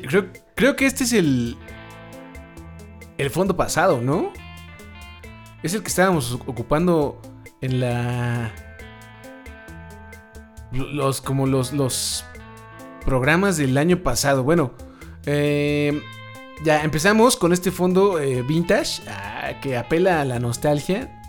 Creo, creo que este es el. El fondo pasado, ¿no? Es el que estábamos ocupando en la. Los. como los. los programas del año pasado. Bueno. Eh, ya empezamos con este fondo eh, vintage. Ah, que apela a la nostalgia.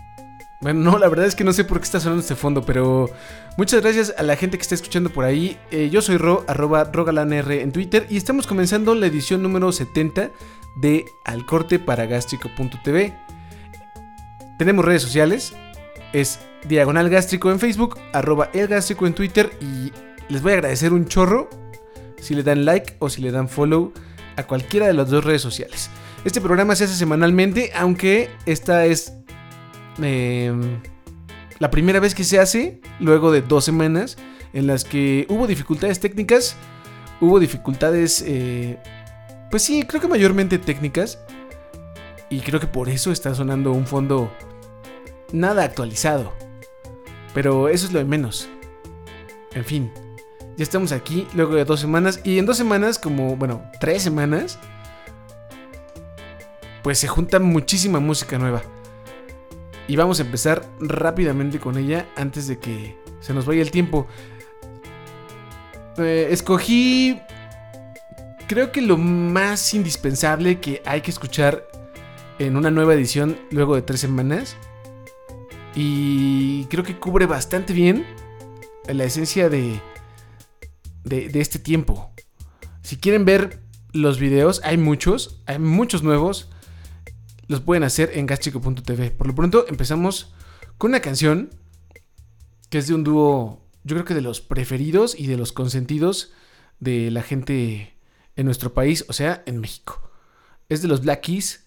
Bueno, no, la verdad es que no sé por qué está sonando este fondo, pero muchas gracias a la gente que está escuchando por ahí. Eh, yo soy Ro, arroba rogalanr en Twitter y estamos comenzando la edición número 70 de Al Corte para. Tenemos redes sociales, es Diagonal Gástrico en Facebook, arroba El Gástrico en Twitter y les voy a agradecer un chorro si le dan like o si le dan follow a cualquiera de las dos redes sociales. Este programa se hace semanalmente, aunque esta es Em, la primera vez que se hace, luego de dos semanas, en las que hubo dificultades técnicas, hubo dificultades, eh, pues sí, creo que mayormente técnicas, y creo que por eso está sonando un fondo nada actualizado. Pero eso es lo de menos. En fin, ya estamos aquí luego de dos semanas, y en dos semanas, como, bueno, tres semanas, pues se junta muchísima música nueva. Y vamos a empezar rápidamente con ella antes de que se nos vaya el tiempo. Eh, escogí, creo que lo más indispensable que hay que escuchar en una nueva edición luego de tres semanas. Y creo que cubre bastante bien la esencia de, de, de este tiempo. Si quieren ver los videos, hay muchos, hay muchos nuevos los pueden hacer en gaschico.tv. Por lo pronto empezamos con una canción que es de un dúo, yo creo que de los preferidos y de los consentidos de la gente en nuestro país, o sea, en México. Es de los Black Keys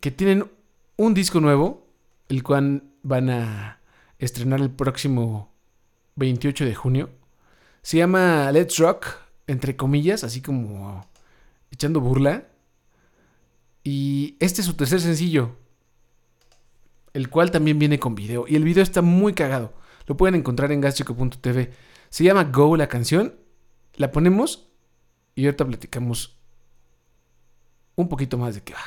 que tienen un disco nuevo, el cual van a estrenar el próximo 28 de junio. Se llama Let's Rock, entre comillas, así como echando burla. Este es su tercer sencillo, el cual también viene con video. Y el video está muy cagado. Lo pueden encontrar en gaschico.tv. Se llama Go la canción. La ponemos y ahorita platicamos un poquito más de qué va.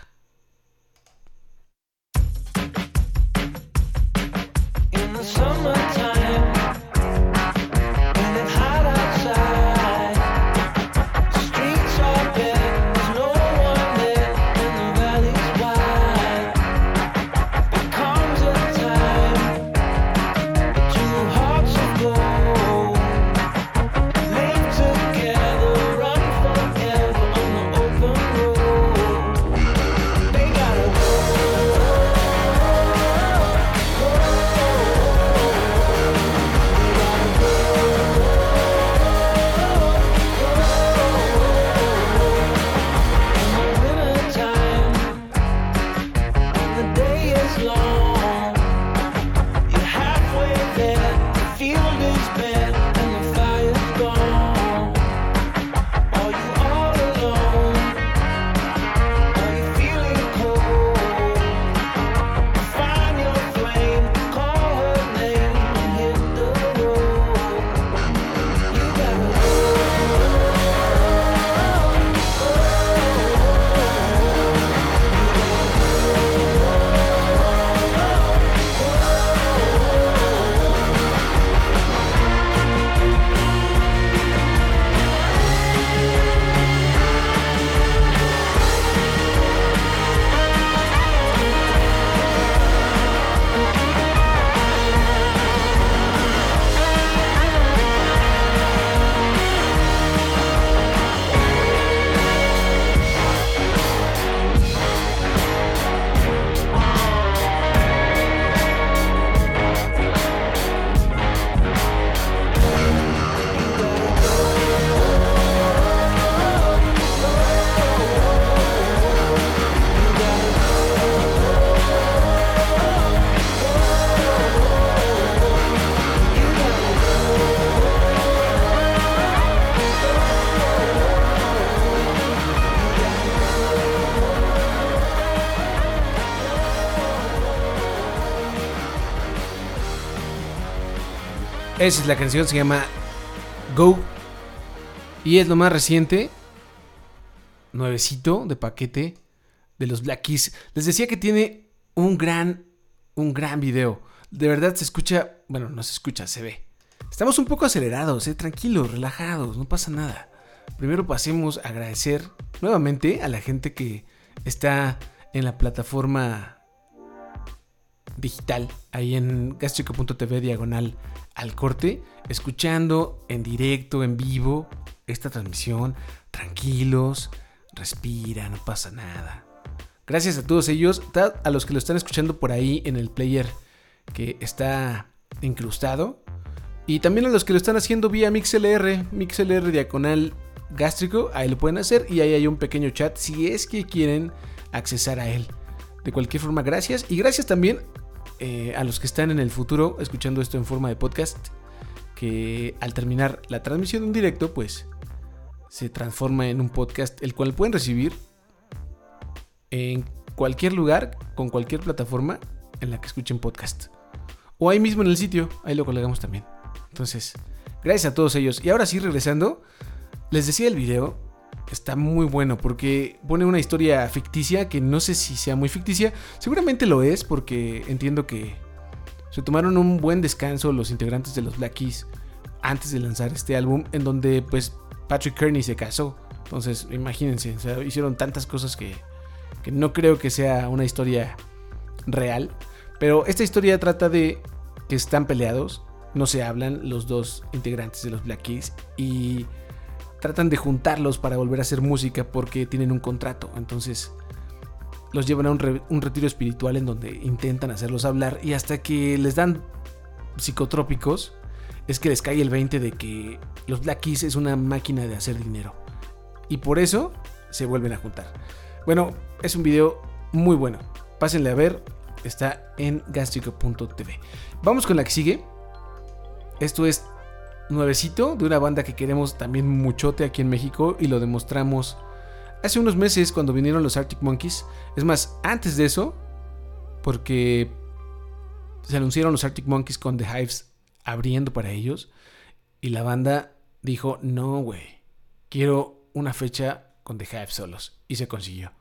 Esa es la canción, se llama Go. Y es lo más reciente, nuevecito de paquete de los Black Keys. Les decía que tiene un gran, un gran video. De verdad se escucha, bueno, no se escucha, se ve. Estamos un poco acelerados, eh, tranquilos, relajados, no pasa nada. Primero pasemos a agradecer nuevamente a la gente que está en la plataforma digital, ahí en gastrico.tv diagonal al corte, escuchando en directo, en vivo, esta transmisión, tranquilos, respira, no pasa nada. Gracias a todos ellos, a los que lo están escuchando por ahí en el player que está incrustado. Y también a los que lo están haciendo vía MixLR, MixLR diagonal gástrico, ahí lo pueden hacer y ahí hay un pequeño chat si es que quieren accesar a él. De cualquier forma, gracias. Y gracias también eh, a los que están en el futuro escuchando esto en forma de podcast, que al terminar la transmisión en directo, pues se transforma en un podcast, el cual pueden recibir en cualquier lugar, con cualquier plataforma en la que escuchen podcast. O ahí mismo en el sitio, ahí lo colgamos también. Entonces, gracias a todos ellos. Y ahora sí, regresando, les decía el video, está muy bueno porque pone una historia ficticia que no sé si sea muy ficticia. Seguramente lo es porque entiendo que se tomaron un buen descanso los integrantes de los Black Keys antes de lanzar este álbum en donde pues Patrick Kearney se casó. Entonces, imagínense, hicieron tantas cosas que que no creo que sea una historia real. Pero esta historia trata de que están peleados, no se hablan los dos integrantes de los Black Keys y tratan de juntarlos para volver a hacer música porque tienen un contrato. Entonces los llevan a un, un retiro espiritual en donde intentan hacerlos hablar y hasta que les dan psicotrópicos es que les cae el 20 de que los Black Keys es una máquina de hacer dinero. Y por eso se vuelven a juntar. Bueno, es un video muy bueno. Pásenle a ver. Está en gastrico.tv. Vamos con la que sigue. Esto es nuevecito de una banda que queremos también muchote aquí en México y lo demostramos hace unos meses cuando vinieron los Arctic Monkeys. Es más, antes de eso, porque se anunciaron los Arctic Monkeys con The Hives abriendo para ellos y la banda dijo, no, güey, quiero una fecha con The Hive solos. Y se consiguió.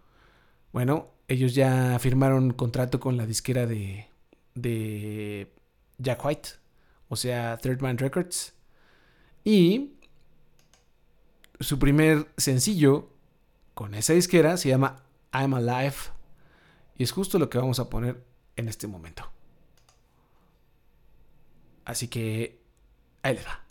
Bueno, ellos ya firmaron contrato con la disquera de, de Jack White, o sea, Third Man Records. Y su primer sencillo con esa disquera se llama I'm Alive. Y es justo lo que vamos a poner en este momento. Así que ahí les va.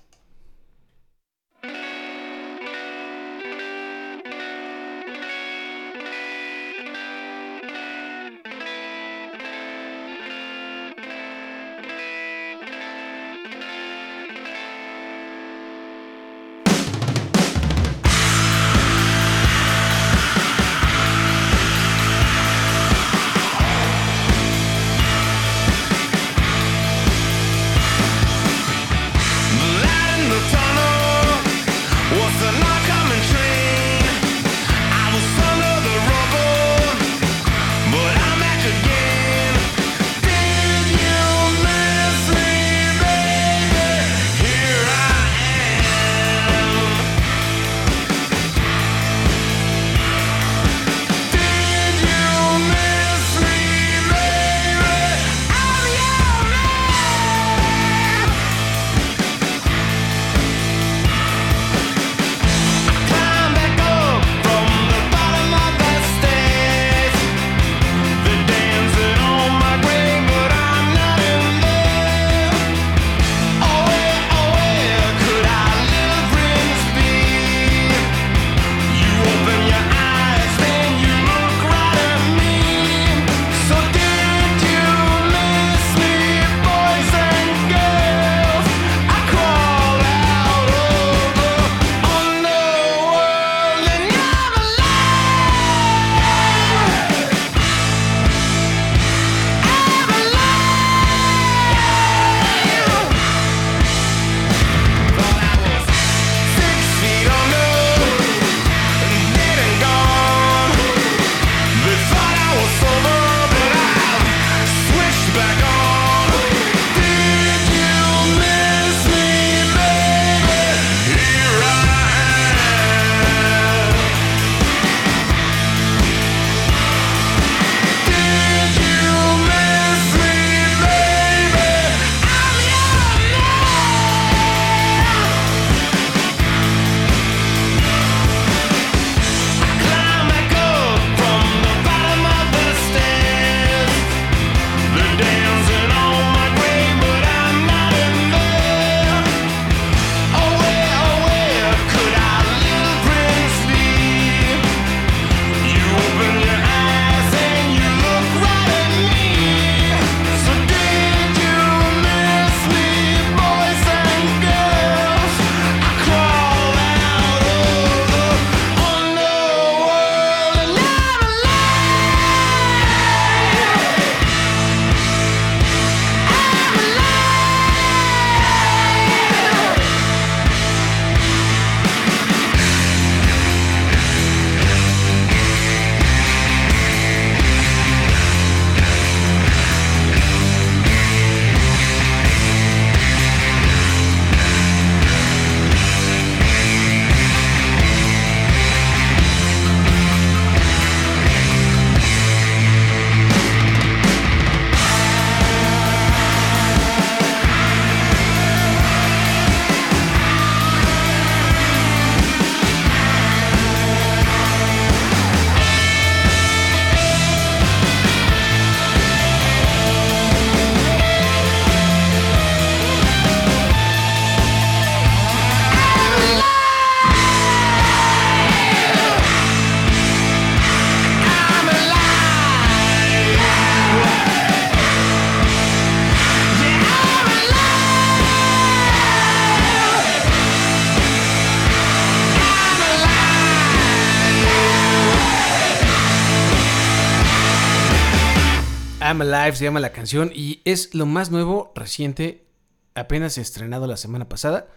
Alive se llama la canción y es lo más nuevo, reciente, apenas estrenado la semana pasada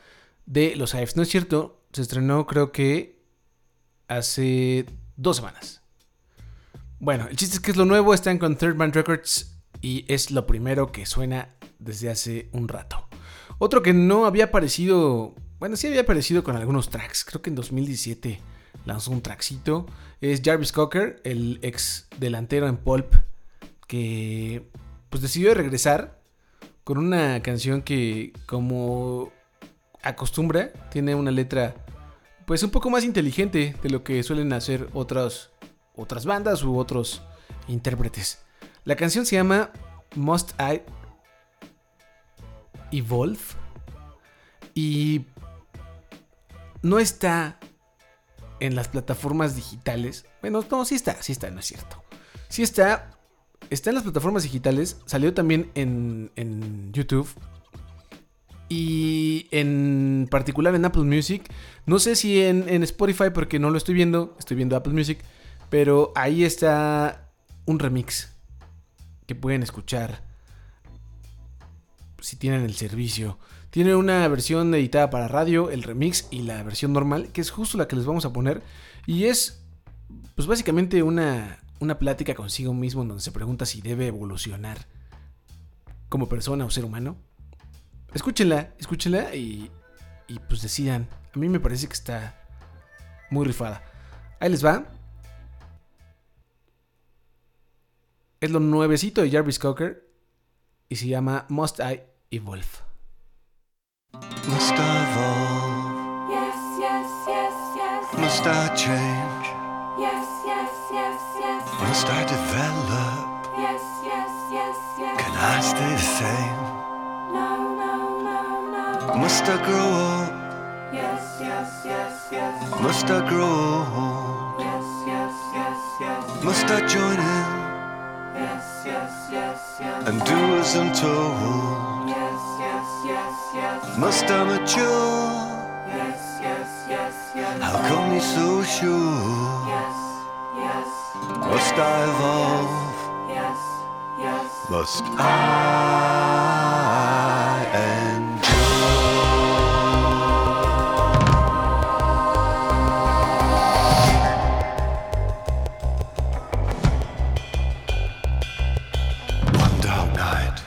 de los Hives. No es cierto, se estrenó creo que hace dos semanas. Bueno, el chiste es que es lo nuevo, están con Third Man Records y es lo primero que suena desde hace un rato. Otro que no había aparecido, bueno, sí había aparecido con algunos tracks, creo que en 2017 lanzó un trackcito, es Jarvis Cocker, el ex delantero en Pulp, que pues decidió regresar con una canción que como acostumbra, tiene una letra pues un poco más inteligente de lo que suelen hacer otras, otras bandas u otros intérpretes. La canción se llama Must I Evolve y no está en las plataformas digitales. Bueno, no, sí está, sí está, no es cierto. Sí está, está en las plataformas digitales, salió también en, en YouTube y en particular en Apple Music. No sé si en, en, Spotify porque no lo estoy viendo, estoy viendo Apple Music, pero ahí está un remix que pueden escuchar si tienen el servicio. Tiene una versión editada para radio, el remix y la versión normal, que es justo la que les vamos a poner. Y es, pues básicamente una, una plática consigo mismo donde se pregunta si debe evolucionar como persona o ser humano. Escúchenla, escúchenla y, y pues decidan. A mí me parece que está muy rifada. Ahí les va. Es lo nuevecito de Jarvis Cocker y se llama Must I Evolve. Must I evolve? Yes, yes, yes, yes. Must I change? Yes, yes, yes, yes. Must I develop? Yes, yes, yes, yes. Can I stay the same? No, no, no, no. Must I grow up? Yes, yes, yes, yes. Must I grow old? Yes, yes, yes, yes. Must I join in Yes, yes, yes, yes. and do as I'm told? Yes, yes, yes, yes. Must I mature? Yes, yes, yes, yes. How come you're so sure? Must I evolve? yes, yes. Must I endure? One dark night,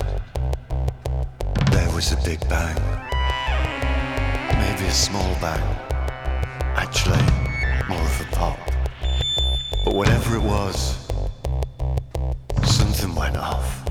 there was a big bang. Maybe a small bang. Whatever it was, something went off.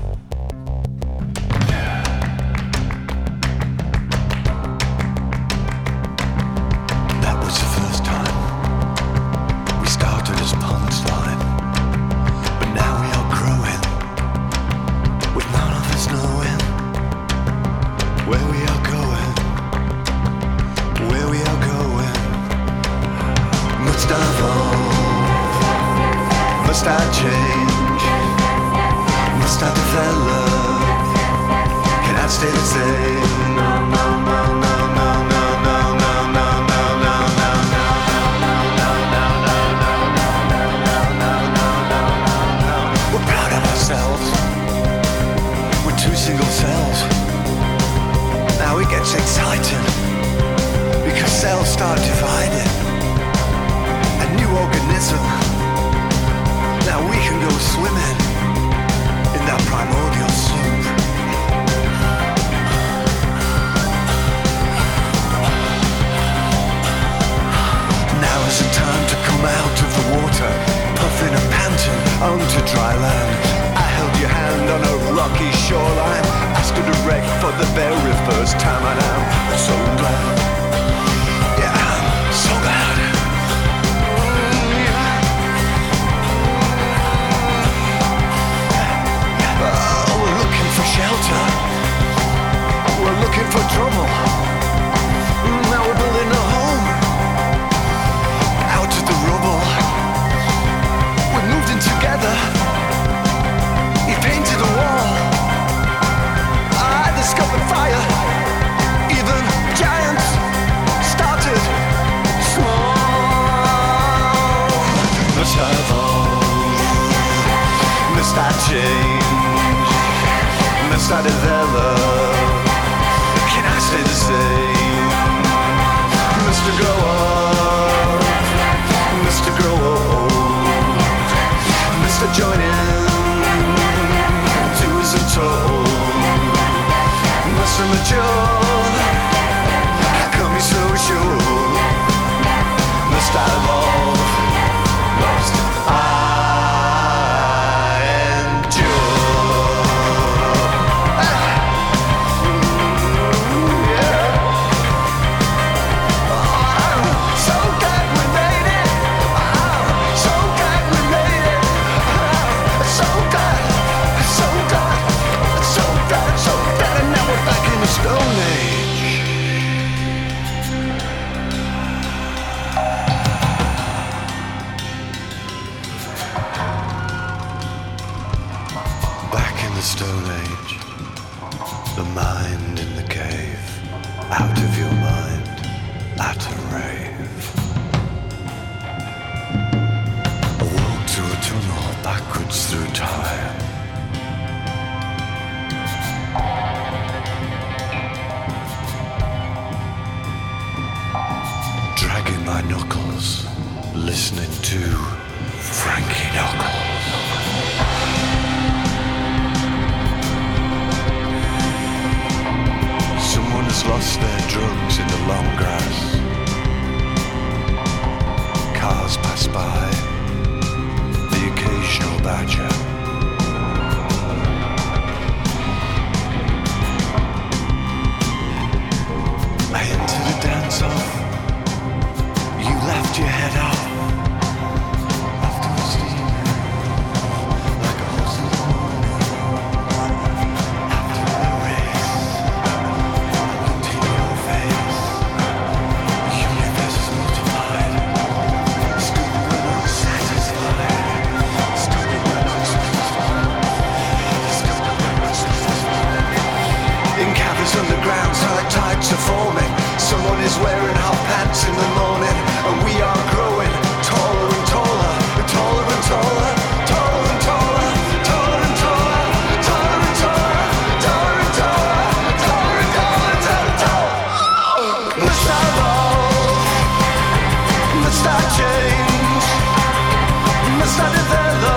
Must I evolve? Must I change? Must I develop?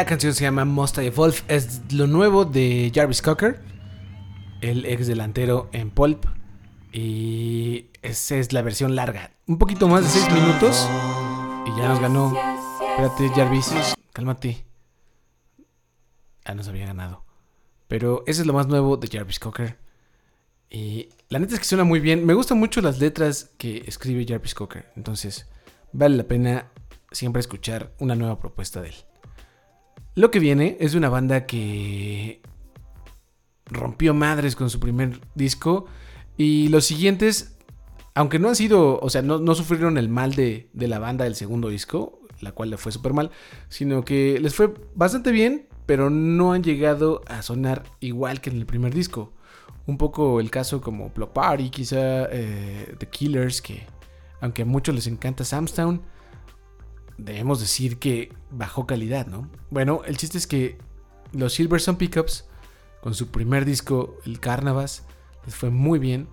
La canción se llama Must I Evolve. Es lo nuevo de Jarvis Cocker, el ex delantero en Pulp. Y esa es la versión larga. Un poquito más de 6 minutos. Y ya nos ganó. Espérate, Jarvis. Cálmate. Ah, nos había ganado. Pero ese es lo más nuevo de Jarvis Cocker. Y la neta es que suena muy bien. Me gustan mucho las letras que escribe Jarvis Cocker. Entonces, vale la pena siempre escuchar una nueva propuesta de él. Lo que viene es de una banda que rompió madres con su primer disco. Y los siguientes, aunque no han sido, o sea, no, sufrieron el mal de, de la banda del segundo disco, la cual le fue súper mal, sino que les fue bastante bien, pero no han llegado a sonar igual que en el primer disco. Un poco el caso como Block Party, quizá eh, The Killers, que aunque a muchos les encanta Samstown, debemos decir que bajó calidad, ¿no? Bueno, el chiste es que los Silverson Pickups, con su primer disco, el Carnavas, les fue muy bien.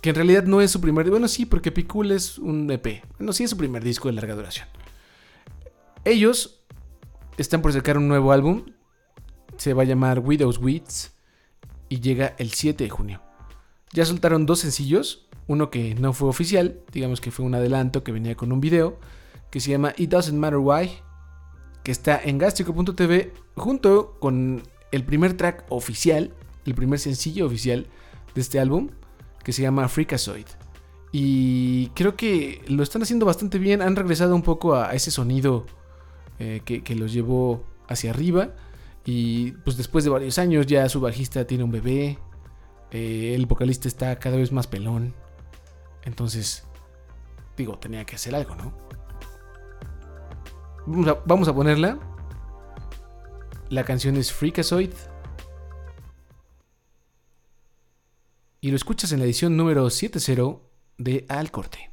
Que en realidad no es su primer... Bueno, sí, porque Picul es un EP. Bueno, sí es su primer disco de larga duración. Ellos están por sacar un nuevo álbum. Se va a llamar Widow's Weeds. Y llega el 7 de junio. Ya soltaron dos sencillos. Uno que no fue oficial. Digamos que fue un adelanto que venía con un video. Que se llama It Doesn't Matter Why. Que está en gastrico.tv. Junto con el primer track oficial. El primer sencillo oficial de este álbum. Que se llama Freakazoid. Y creo que lo están haciendo bastante bien. Han regresado un poco a ese sonido eh, que, los llevó hacia arriba. Y pues después de varios años ya su bajista tiene un bebé. eh, el vocalista está cada vez más pelón. Entonces, digo, tenía que hacer algo, ¿no? Vamos a, ponerla. La canción es Freakazoid. Y lo escuchas en la edición número 70 de Al Corte.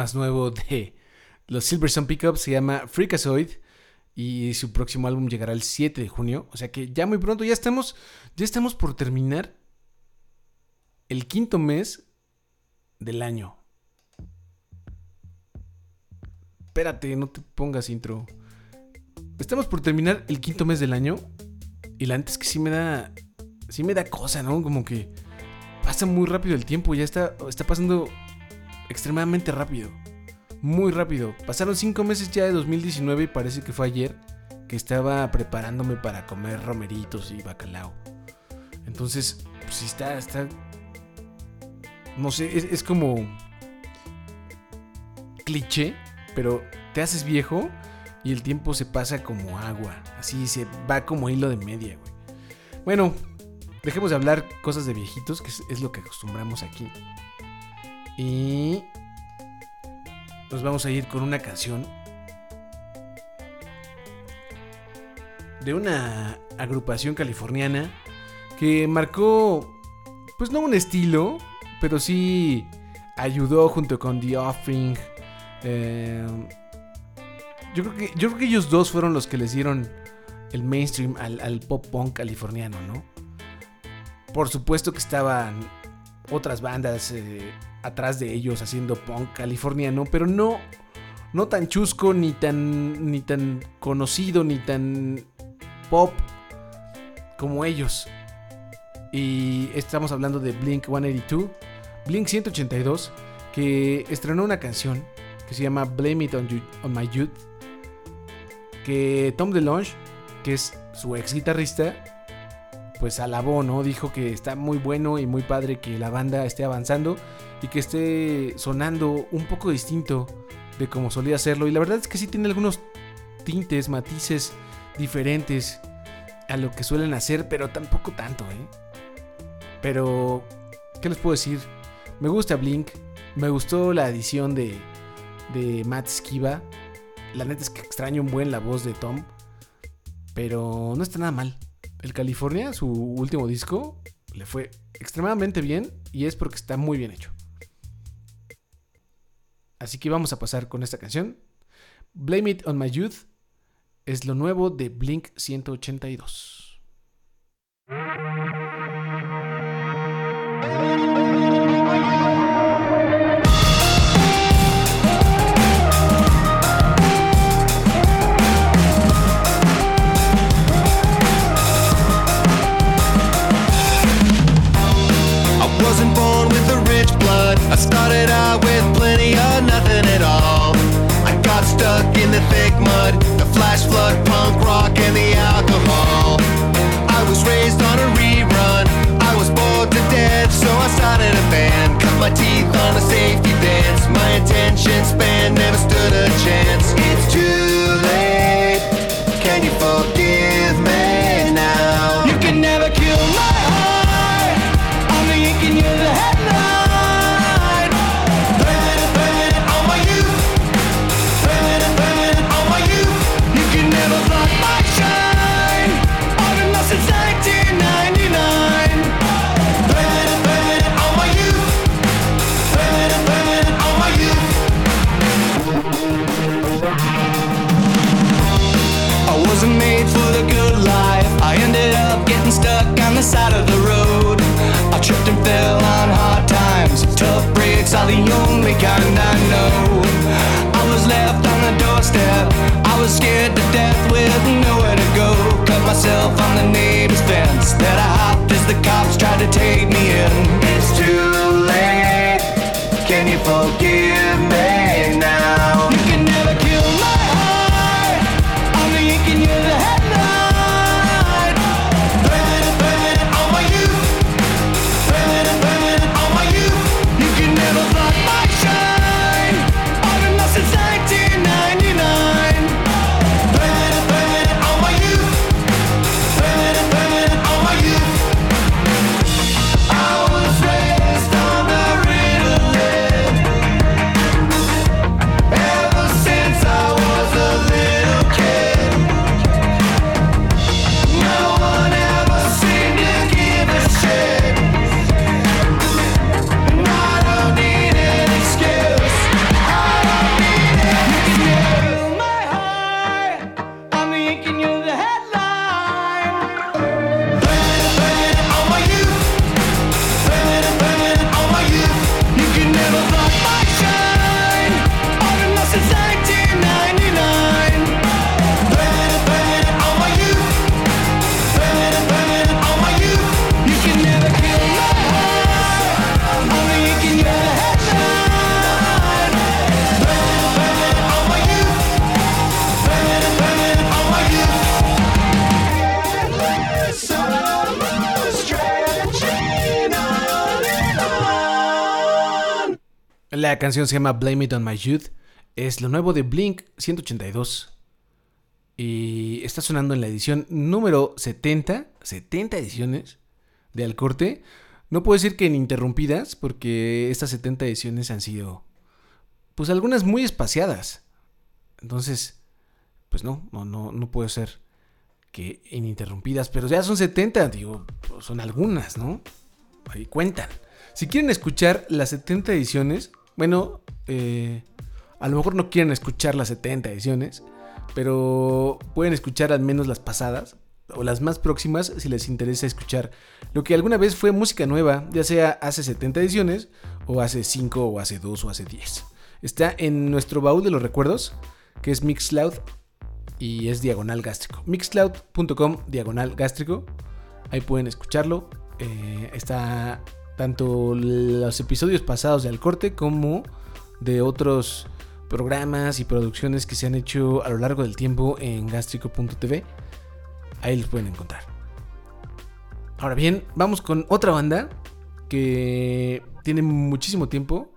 Más nuevo de los Silverstone Pickups. Se llama Freakazoid. Y su próximo álbum llegará el 7 de junio. O sea que ya muy pronto, ya estamos, ya estamos por terminar el quinto mes del año. Espérate, no te pongas intro. Estamos por terminar el quinto mes del año. Y la neta es que sí me da. Sí me da cosa, ¿no? Como que pasa muy rápido el tiempo. Ya está, está pasando extremadamente rápido. Muy rápido. Pasaron cinco meses ya de 2019 y parece que fue ayer que estaba preparándome para comer romeritos y bacalao. Entonces, pues está, está. No sé, es, como. cliché, pero te haces viejo y el tiempo se pasa como agua. Así se va como hilo de media, güey. Bueno, dejemos de hablar cosas de viejitos, que es lo que acostumbramos aquí. Y nos vamos a ir con una canción de una agrupación californiana que marcó, pues no un estilo, pero sí ayudó junto con The Offering. eh, yo, creo que, yo creo que ellos dos fueron los que les dieron el mainstream al, pop punk californiano, ¿no? Por supuesto que estaban otras bandas eh, atrás de ellos haciendo punk californiano, pero no, no tan chusco, ni tan, ni tan conocido, ni tan pop como ellos. Y estamos hablando de Blink 182, Blink 182, que estrenó una canción que se llama Blame It on, You- on My Youth, que Tom DeLonge, que es su ex guitarrista, pues alabó, ¿no? Dijo que está muy bueno y muy padre que la banda esté avanzando y que esté sonando un poco distinto de como solía hacerlo. Y la verdad es que sí tiene algunos tintes, matices diferentes a lo que suelen hacer, pero tampoco tanto, ¿eh? Pero, ¿qué les puedo decir? Me gusta Blink, me gustó la edición de, de Matt Skiba. La neta es que extraño un buen la voz de Tom, pero no está nada mal. El California, su último disco, le fue extremadamente bien y es porque está muy bien hecho. Así que vamos a pasar con esta canción. Blame It on My Youth es lo nuevo de Blink 182. Attention span never stood a chance. Stuck on the side of the road. I tripped and fell on hard times. Tough breaks are the only kind I know. I was left on the doorstep. I was scared to death with nowhere to go. Cut myself on the neighbor's fence. That I hopped as the cops tried to take me in. La canción se llama Blame It on My Youth. Es lo nuevo de Blink 182. Y está sonando en la edición número 70. 70 ediciones de Al Corte. No puedo decir que ininterrumpidas, porque estas 70 ediciones han sido, pues algunas muy espaciadas. Entonces, pues no, no, no, puede ser que ininterrumpidas, pero ya son 70, digo, son algunas, ¿no? Ahí cuentan. Si quieren escuchar las 70 ediciones, bueno, eh, a lo mejor no quieren escuchar las 70 ediciones, pero pueden escuchar al menos las pasadas o las más próximas si les interesa escuchar lo que alguna vez fue música nueva, ya sea hace 70 ediciones o hace 5 o hace 2 o hace 10. Está en nuestro baúl de los recuerdos, que es Mixcloud y es diagonal gástrico. Mixcloud.com diagonal gástrico. Ahí pueden escucharlo. Eh, está tanto los episodios pasados de Corte como de otros programas y producciones que se han hecho a lo largo del tiempo en gástrico.tv. Ahí los pueden encontrar. Ahora bien, vamos con otra banda que tiene muchísimo tiempo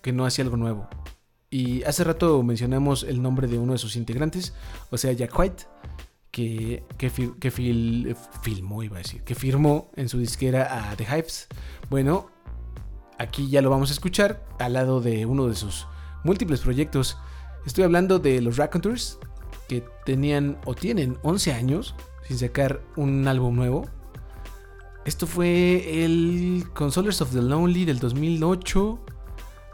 que no hacía algo nuevo. Y hace rato mencionamos el nombre de uno de sus integrantes, o sea, Jack White, que, que, fi- que fil- filmó, iba a decir, que firmó en su disquera a The Hives. Bueno, aquí ya lo vamos a escuchar al lado de uno de sus múltiples proyectos. Estoy hablando de los Raconteurs, que tenían o tienen 11 años sin sacar un álbum nuevo. Esto fue el Consolers of the Lonely del 2008,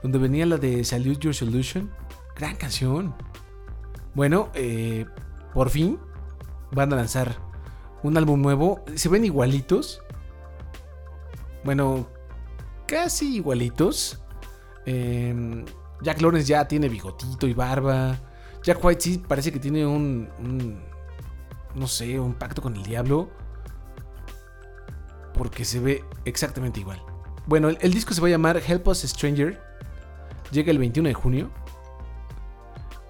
donde venía la de Salute Your Solution. Gran canción. Bueno, eh, por fin van a lanzar un álbum nuevo. Se ven igualitos. Bueno, casi igualitos. Eh, Jack Lawrence ya tiene bigotito y barba. Jack White sí parece que tiene un, un- no sé, un pacto con el diablo. Porque se ve exactamente igual. Bueno, el, el disco se va a llamar Help Us Stranger. Llega el 21 de junio.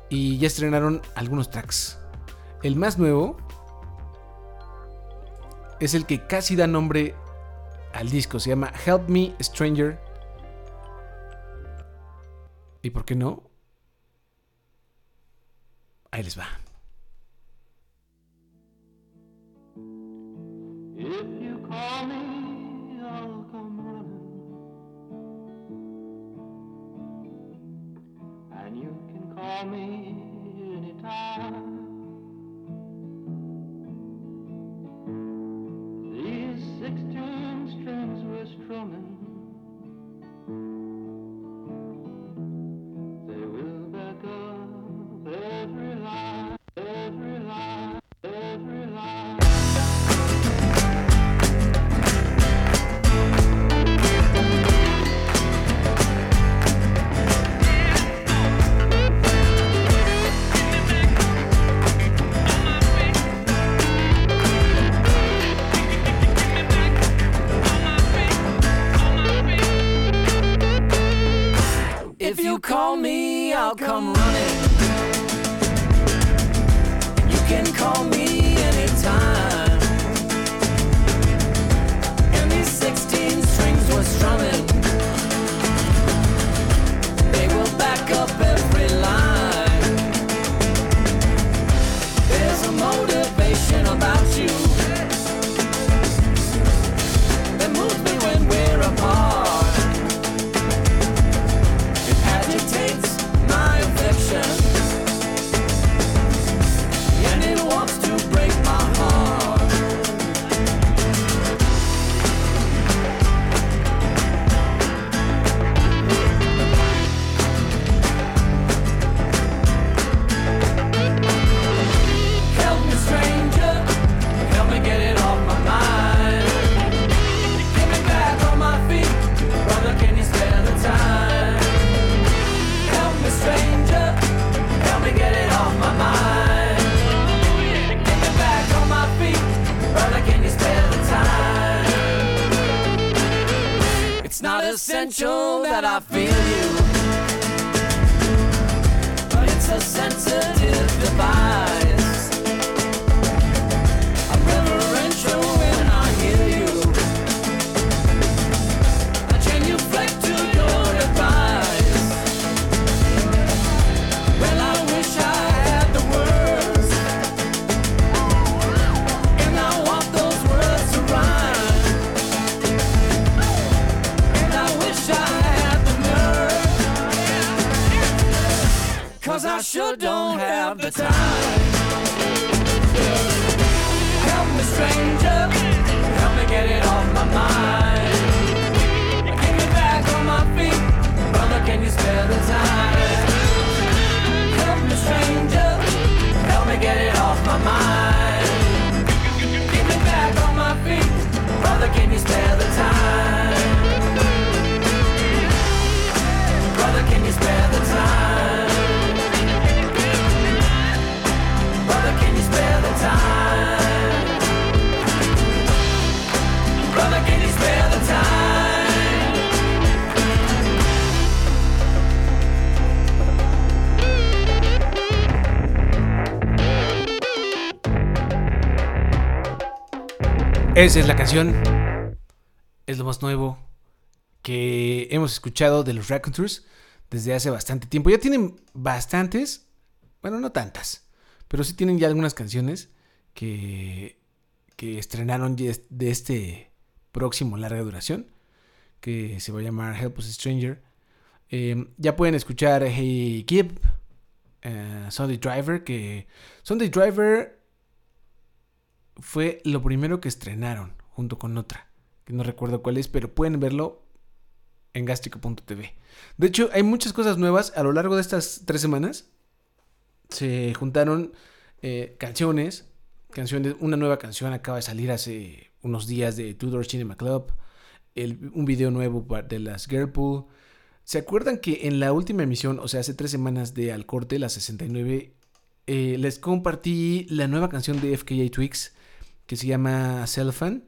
Y ya estrenaron algunos tracks. El más nuevo es el que casi da nombre al disco. Se llama Help Me Stranger. ¿Y por qué no? Ahí les va. Help Esa es la canción. Es lo más nuevo que hemos escuchado de los Raconteurs desde hace bastante tiempo. Ya tienen bastantes, bueno, no tantas, pero sí tienen ya algunas canciones que, que estrenaron de este próximo larga duración, que se va a llamar Help Us Stranger. Eh, ya pueden escuchar Hey Kid, eh, Sunday Driver, que Sunday Driver fue lo primero que estrenaron junto con otra, que no recuerdo cuál es, pero pueden verlo en gastrico.tv. De hecho, hay muchas cosas nuevas a lo largo de estas tres semanas. Se juntaron eh, canciones, canciones, una nueva canción acaba de salir hace unos días de Tudor Cinema Club, el- un video nuevo de las Girlpool. ¿Se acuerdan que en la última emisión, o sea, hace tres semanas de Al Corte, la 69, eh, les compartí la nueva canción de FKA Twix que se llama Cellophane.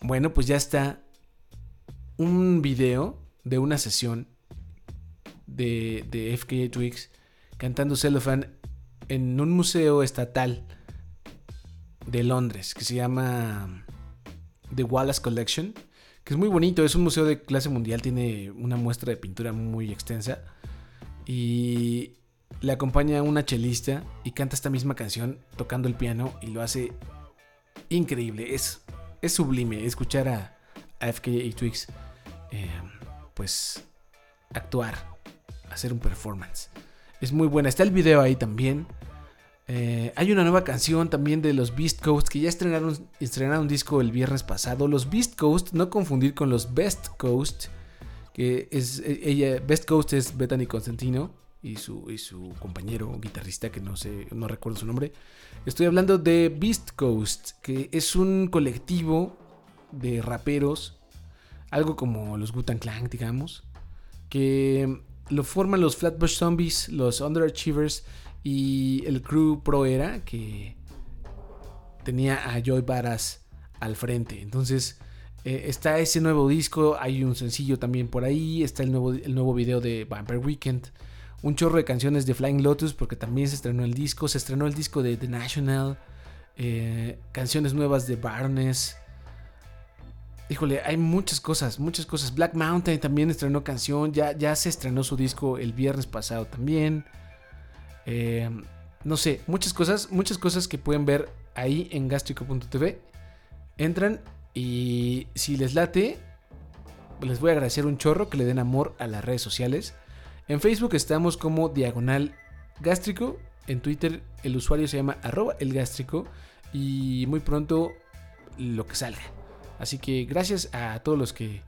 Bueno, pues ya está un video de una sesión de, de FKA Twix cantando Cellophane en un museo estatal de Londres que se llama The Wallace Collection, que es muy bonito, es un museo de clase mundial, tiene una muestra de pintura muy extensa y le acompaña una chelista y canta esta misma canción tocando el piano y lo hace increíble. Es, es sublime escuchar a, a FKA Twix eh, pues actuar, hacer un performance. Es muy buena. Está el video ahí también. Eh, hay una nueva canción también de los Beast Coast que ya estrenaron, estrenaron un disco el viernes pasado. Los Beast Coast, no confundir con los Best Coast, que es eh, ella, Best Coast es Bethany Constantino y su, y su compañero guitarrista que no sé, no recuerdo su nombre. Estoy hablando de Beast Coast, que es un colectivo de raperos, algo como los Gutan Clan, digamos, que lo forman los Flatbush Zombies, los Underachievers y el crew Pro Era, que tenía a Joy Baras al frente. Entonces, eh, está ese nuevo disco, hay un sencillo también por ahí, está el nuevo, el nuevo video de Vampire Weekend, un chorro de canciones de Flying Lotus, porque también se estrenó el disco, se estrenó el disco de The National, eh, canciones nuevas de Barnes. Híjole, hay muchas cosas, muchas cosas. Black Mountain también estrenó canción, ya, ya se estrenó su disco el viernes pasado también. Eh, no sé, muchas cosas, muchas cosas que pueden ver ahí en gastrico.tv. Entran y si les late, les voy a agradecer un chorro que le den amor a las redes sociales. En Facebook estamos como Diagonal Gástrico. En Twitter el usuario se llama arroba el gástrico. Y muy pronto lo que salga. Así que gracias a todos los que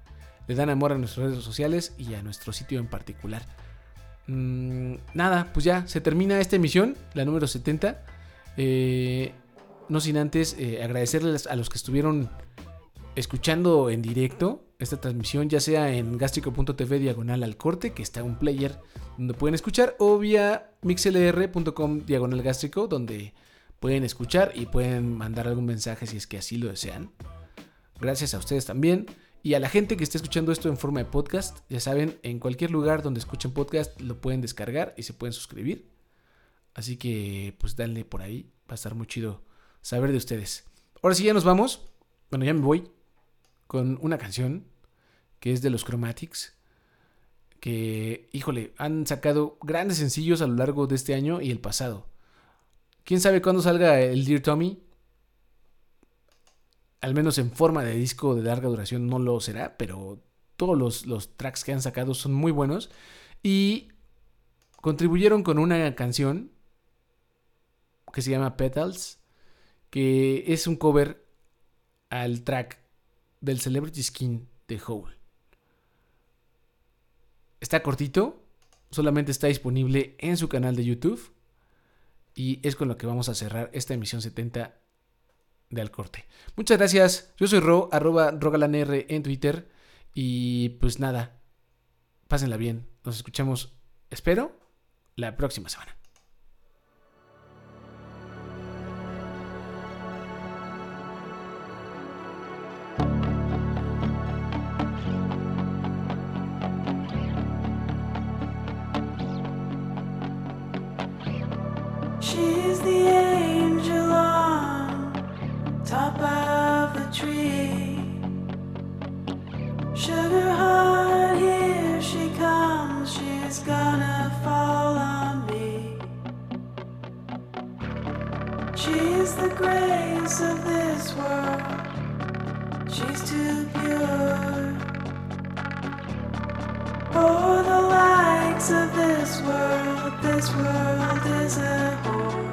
le dan amor a nuestras redes sociales y a nuestro sitio en particular. Mm, nada, pues ya se termina esta emisión, la número 70. Eh, no sin antes eh, agradecerles a los que estuvieron escuchando en directo esta transmisión, ya sea en gastrico.tv diagonal al corte, que está un player donde pueden escuchar, o vía mixlr.com diagonal gástrico, donde pueden escuchar y pueden mandar algún mensaje si es que así lo desean. Gracias a ustedes también. Y a la gente que esté escuchando esto en forma de podcast, ya saben, en cualquier lugar donde escuchen podcast lo pueden descargar y se pueden suscribir. Así que pues denle por ahí, va a estar muy chido saber de ustedes. Ahora sí ya nos vamos. Bueno, ya me voy con una canción que es de los Chromatics. Que, híjole, han sacado grandes sencillos a lo largo de este año y el pasado. ¿Quién sabe cuándo salga el Dear Tommy? Al menos en forma de disco de larga duración no lo será, pero todos los, los tracks que han sacado son muy buenos. Y contribuyeron con una canción que se llama Petals, que es un cover al track del Celebrity Skin de Hole. Está cortito, solamente está disponible en su canal de YouTube y es con lo que vamos a cerrar esta emisión 70 de Al Corte. Muchas gracias, yo soy Ro, arroba rogalanr en Twitter y pues nada, pásenla bien, nos escuchamos, espero, la próxima semana. Sugar heart, here she comes. She's gonna fall on me. She's the grace of this world. She's too pure. For the likes of this world, this world is a whore.